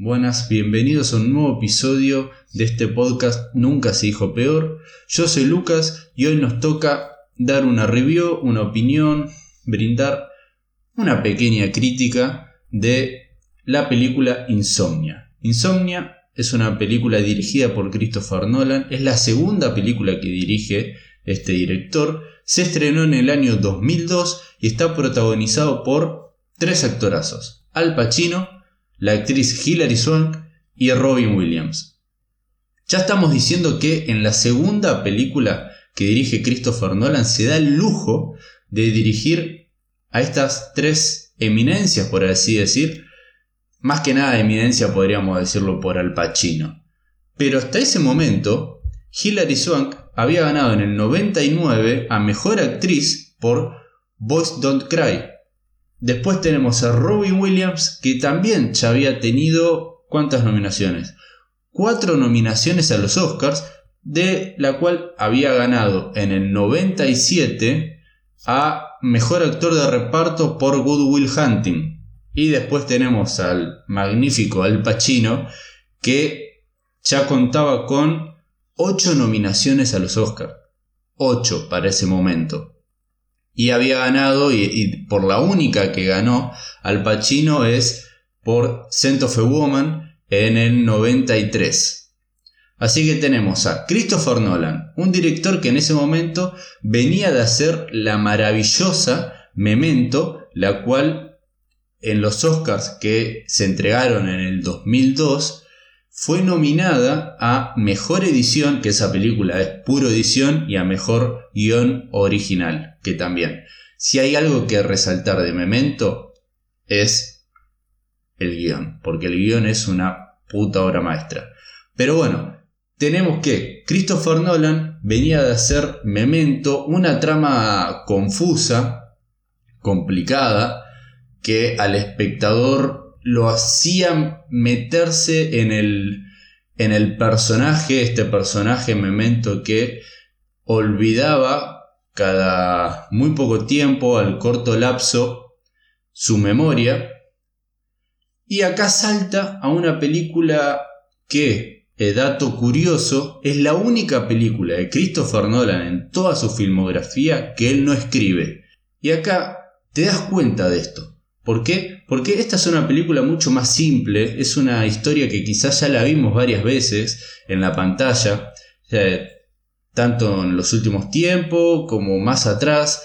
Buenas, bienvenidos a un nuevo episodio de este podcast Nunca se dijo peor. Yo soy Lucas y hoy nos toca dar una review, una opinión, brindar una pequeña crítica de la película Insomnia. Insomnia es una película dirigida por Christopher Nolan, es la segunda película que dirige este director. Se estrenó en el año 2002 y está protagonizado por tres actorazos: Al Pacino, la actriz Hilary Swank y Robin Williams. Ya estamos diciendo que en la segunda película que dirige Christopher Nolan se da el lujo de dirigir a estas tres eminencias, por así decir, más que nada eminencia podríamos decirlo por Al Pacino. Pero hasta ese momento, Hilary Swank había ganado en el 99 a Mejor Actriz por Boys Don't Cry. Después tenemos a Robin Williams, que también ya había tenido ¿cuántas nominaciones? Cuatro nominaciones a los Oscars, de la cual había ganado en el 97 a Mejor Actor de Reparto por Good Will Hunting. Y después tenemos al magnífico Al Pacino, que ya contaba con 8 nominaciones a los Oscars. 8 para ese momento. Y había ganado, y, por la única que ganó Al Pacino es por Scent of a Woman en el 93. Así que tenemos a Christopher Nolan, un director que en ese momento venía de hacer la maravillosa Memento, la cual en los Oscars que se entregaron en el 2002, fue nominada a Mejor Edición, que esa película es puro edición, y a Mejor Guión Original, que también. Si hay algo que resaltar de Memento, es el guion, porque el guion es una puta obra maestra. Pero bueno, tenemos que Christopher Nolan venía de hacer Memento, una trama confusa, complicada, que al espectador lo hacía meterse en el, en el personaje, este personaje Memento que olvidaba cada muy poco tiempo, al corto lapso, su memoria. Y acá salta a una película que, eh, dato curioso, es la única película de Christopher Nolan en toda su filmografía que él no escribe. Y acá te das cuenta de esto. ¿Por qué? Porque esta es una película mucho más simple, es una historia que quizás ya la vimos varias veces en la pantalla, tanto en los últimos tiempos como más atrás.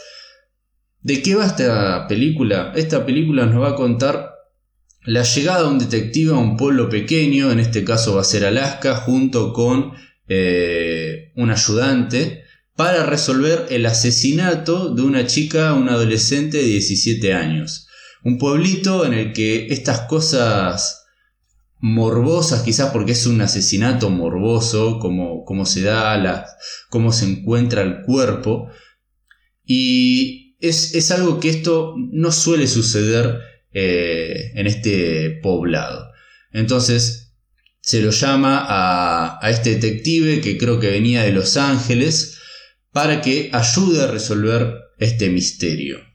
¿De qué va esta película? Esta película nos va a contar la llegada de un detective a un pueblo pequeño, en este caso va a ser Alaska, junto con eh, un ayudante, para resolver el asesinato de una chica, una adolescente de 17 años. Un pueblito en el que estas cosas morbosas, quizás porque es un asesinato morboso, como, se da, la, cómo se encuentra el cuerpo. Y es, algo que esto no suele suceder eh, en este poblado. Entonces se lo llama a, a este detective que creo que venía de Los Ángeles para que ayude a resolver este misterio.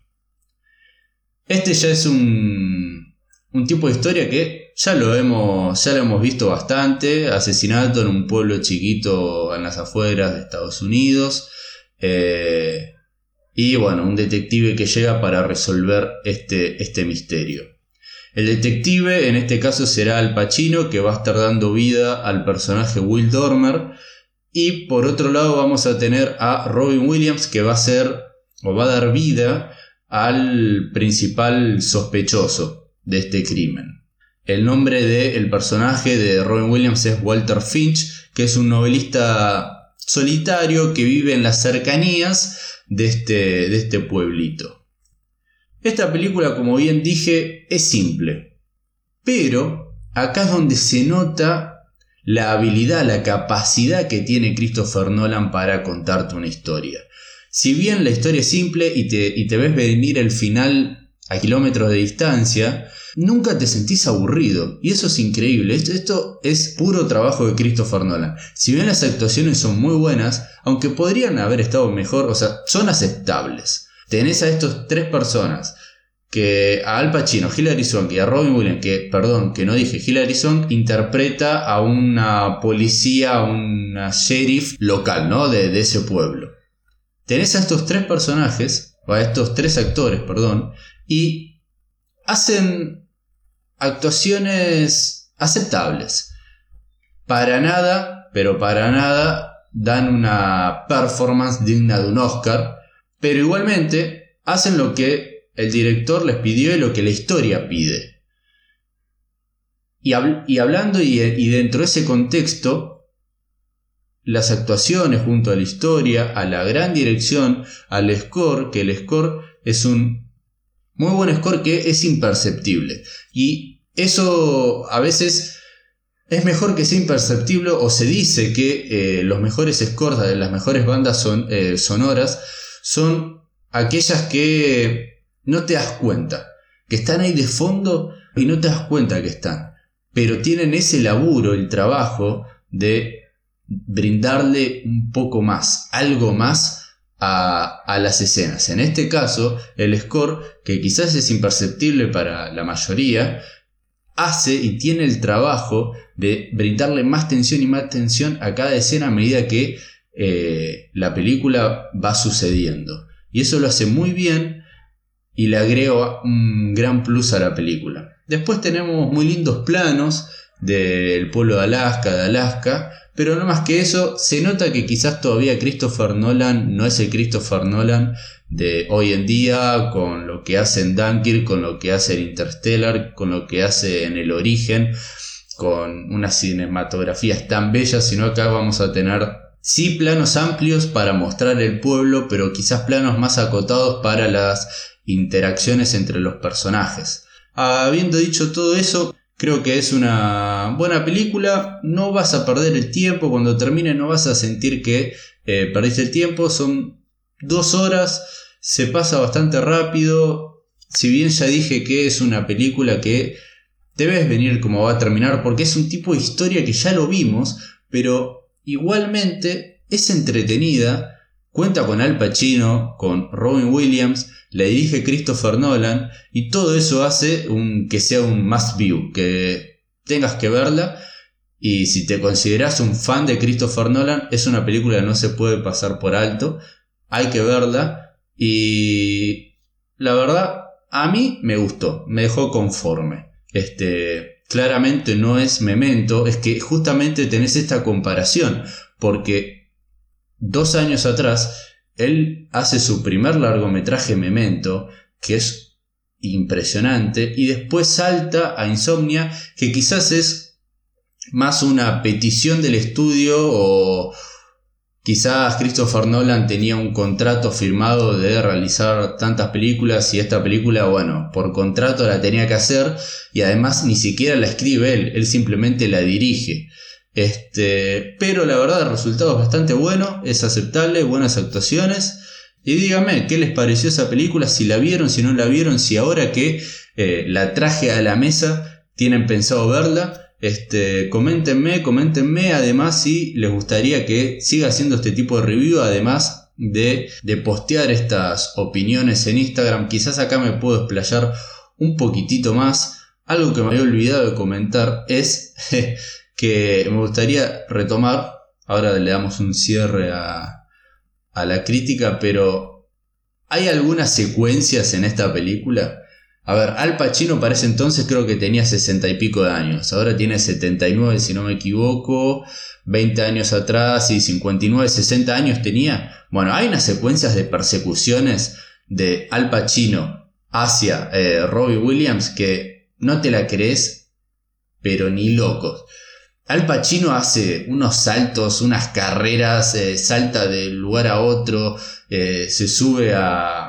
Este ya es un, un tipo de historia que ya lo, hemos, ya lo hemos visto bastante. Asesinato en un pueblo chiquito en las afueras de Estados Unidos. Eh, y bueno, un detective que llega para resolver este, este misterio. El detective en este caso será Al Pacino, que va a estar dando vida al personaje Will Dormer. Y por otro lado vamos a tener a Robin Williams, que va a ser o va a dar vida al principal sospechoso de este crimen. El nombre del personaje de Robin Williams es Walter Finch, que es un novelista solitario que vive en las cercanías de este, de este pueblito. Esta película, como bien dije, es simple, pero acá es donde se nota la habilidad, la capacidad que tiene Christopher Nolan para contarte una historia. Si bien la historia es simple y te, ves venir el final a kilómetros de distancia, nunca te sentís aburrido. Y eso es increíble. Esto, es puro trabajo de Christopher Nolan. Si bien las actuaciones son muy buenas, aunque podrían haber estado mejor, o sea, son aceptables. Tenés a estos tres personas que a Al Pacino, Hilary Swank y a Robin Williams, que, perdón, que no dije, Hilary Swank interpreta a una policía, a una sheriff local, ¿no? De, de ese pueblo. Tenés a estos tres personajes, o a estos tres actores, perdón, y hacen actuaciones aceptables. Para nada, pero para nada, dan una performance digna de un Oscar, pero igualmente hacen lo que el director les pidió lo que la historia pide. Y, hablando y, y dentro de ese contexto, las actuaciones junto a la historia, a la gran dirección, al score, que el score es un muy buen score que es imperceptible. Y eso a veces es mejor que sea imperceptible o se dice que eh, los mejores scores de las mejores bandas son, eh, sonoras son aquellas que no te das cuenta. Que están ahí de fondo y no te das cuenta que están. Pero tienen ese laburo, el trabajo de brindarle un poco más, algo más a, a, las escenas. En este caso, el score, que quizás es imperceptible para la mayoría, hace y tiene el trabajo de brindarle más tensión y más tensión a cada escena a medida que eh, la película va sucediendo. Y eso lo hace muy bien y le agrego un gran plus a la película. Después tenemos muy lindos planos del pueblo de Alaska, de Alaska, pero no más que eso, se nota que quizás todavía Christopher Nolan no es el Christopher Nolan de hoy en día, con lo que hace en Dunkirk, con lo que hace en Interstellar, con lo que hace en El Origen, con unas cinematografías tan bellas, sino acá vamos a tener sí planos amplios para mostrar el pueblo, pero quizás planos más acotados para las interacciones entre los personajes. Habiendo dicho todo eso, creo que es una buena película. No vas a perder el tiempo. Cuando termine no vas a sentir que eh, perdiste el tiempo. Son dos horas. Se pasa bastante rápido. Si bien ya dije que es una película que debes venir como va a terminar. Porque es un tipo de historia que ya lo vimos. Pero igualmente es entretenida. Cuenta con Al Pacino, con Robin Williams la dirige Christopher Nolan y todo eso hace que sea un must view, que tengas que verla y si te consideras un fan de Christopher Nolan es una película que no se puede pasar por alto, hay que verla y la verdad a mí me gustó, me dejó conforme. Este, claramente no es memento, es que justamente tenés esta comparación, porque dos años atrás él hace su primer largometraje Memento, que es impresionante, y después salta a Insomnia, que quizás es más una petición del estudio o quizás Christopher Nolan tenía un contrato firmado de realizar tantas películas y esta película, bueno, por contrato la tenía que hacer y además ni siquiera la escribe él, él simplemente la dirige. Este, pero la verdad el resultado es bastante bueno, es aceptable, buenas actuaciones. Y díganme, ¿qué les pareció esa película? Si la vieron, si no la vieron, si ahora que eh, la traje a la mesa tienen pensado verla. Este, coméntenme, coméntenme además si les gustaría que siga haciendo este tipo de review, además de, de postear estas opiniones en Instagram. Quizás acá me puedo explayar un poquitito más. Algo que me había olvidado de comentar es que me gustaría retomar. Ahora le damos un cierre a, a la crítica, pero ¿hay algunas secuencias en esta película? A ver, Al Pacino para ese entonces creo que tenía sesenta y pico de años, ahora tiene 79 si no me equivoco, 20 años atrás y 59, 60 años tenía. Bueno, hay unas secuencias de persecuciones de Al Pacino hacia eh, Robbie Williams que no te la crees, pero ni locos. Al Pacino hace unos saltos, unas carreras, eh, salta de lugar a otro, eh, se sube a,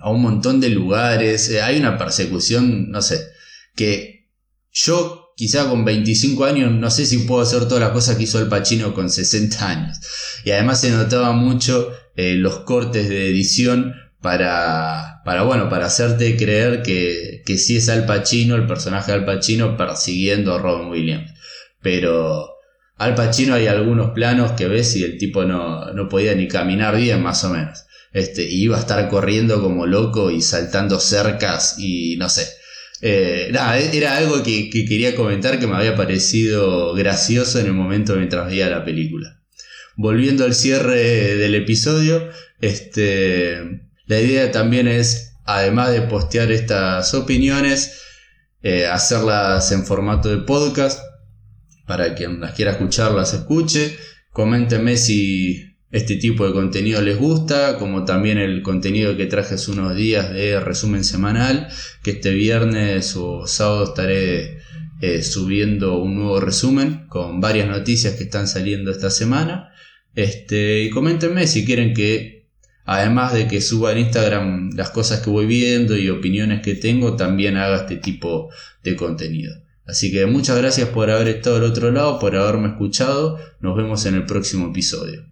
a un montón de lugares, eh, hay una persecución, no sé, que yo quizá con 25 años no sé si puedo hacer todas las cosas que hizo Al Pacino con 60 años. Y además se notaba mucho los cortes de edición para, para, bueno, para hacerte creer que, que sí es Al Pacino, el personaje de Al Pacino persiguiendo a Robin Williams. Pero Al Pacino hay algunos planos que ves y el tipo no, podía ni caminar bien, más o menos. Este, iba a estar corriendo como loco y saltando cercas y no sé. Eh, nada, e-, era algo que, quería comentar que me había parecido gracioso en el momento mientras veía la película. Volviendo al cierre del episodio, este, la idea también es, además de postear estas opiniones, eh, hacerlas en formato de podcast para quien las quiera escuchar las escuche. Coméntenme si este tipo de contenido les gusta, como también el contenido que traje hace unos días de resumen semanal, que este viernes o sábado estaré eh, subiendo un nuevo resumen con varias noticias que están saliendo esta semana. Este, y coméntenme si quieren que, además de que suba en Instagram las cosas que voy viendo y opiniones que tengo, también haga este tipo de contenido. Así que muchas gracias por haber estado al otro lado, por haberme escuchado. Nos vemos en el próximo episodio.